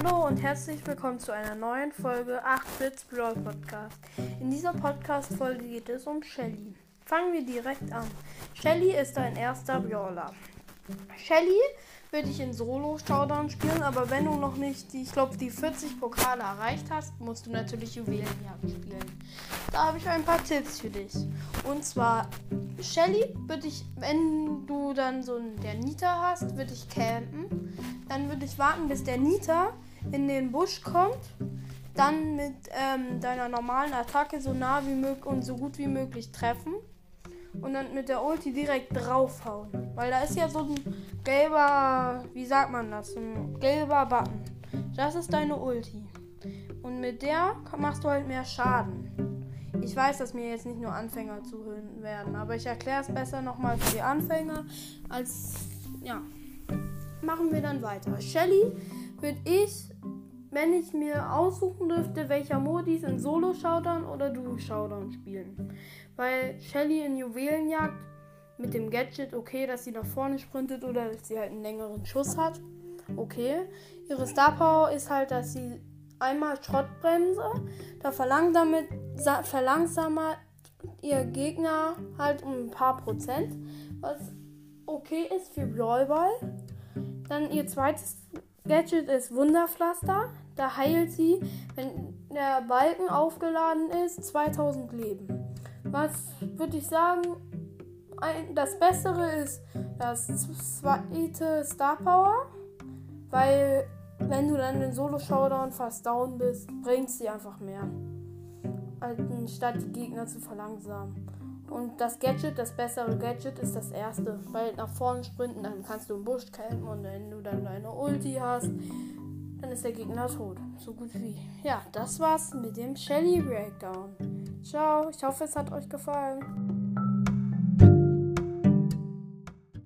Hallo und herzlich willkommen zu einer neuen Folge 8-Bits Brawl Podcast. In dieser Podcast-Folge geht es um Shelly. Fangen wir direkt an. Shelly ist dein erster Brawler. Shelly würde ich in Solo-Showdown spielen, aber wenn du noch nicht, die, ich glaube, die 40 Pokale erreicht hast, musst du natürlich Juwelenjagd spielen. Da habe ich ein paar Tipps für dich. Und zwar, Shelly würde ich, wenn du dann so einen, der Nita hast, würde ich campen. Dann würde ich warten, bis der Nita in den Busch kommt. Dann mit ähm, deiner normalen Attacke so nah wie möglich und so gut wie möglich treffen und dann mit der Ulti direkt draufhauen. Weil da ist ja so ein gelber, wie sagt man das, ein gelber Button. Das ist deine Ulti. Und mit der machst du halt mehr Schaden. Ich weiß, dass mir jetzt nicht nur Anfänger zuhören werden, aber ich erkläre es besser nochmal für die Anfänger als, ja. Machen wir dann weiter. Shelly würde ich wenn ich mir aussuchen dürfte, welcher Modis in Solo-Showdown oder Duo-Showdown spielen. Weil Shelly in Juwelenjagd mit dem Gadget, okay, dass sie nach vorne sprintet oder dass sie halt einen längeren Schuss hat. Okay. Ihre Star Power ist halt, dass sie einmal Schrottbremse, da verlangsamt, verlangsamt ihr Gegner halt um ein paar Prozent, was okay ist für Brawlball. Dann ihr zweites Gadget ist Wunderpflaster. Da heilt sie, wenn der Balken aufgeladen ist, 2000 Leben. Was würde ich sagen? Ein, das Bessere ist das zweite Star Power, weil wenn du dann in Solo Showdown fast down bist, bringt sie einfach mehr, anstatt die Gegner zu verlangsamen. Und das Gadget, das bessere Gadget ist das erste. Weil nach vorne sprinten, dann kannst du im Busch campen und wenn du dann deine Ulti hast, dann ist der Gegner tot. So gut wie. Ja, das war's mit dem Shelly Breakdown. Ciao, ich hoffe, es hat euch gefallen.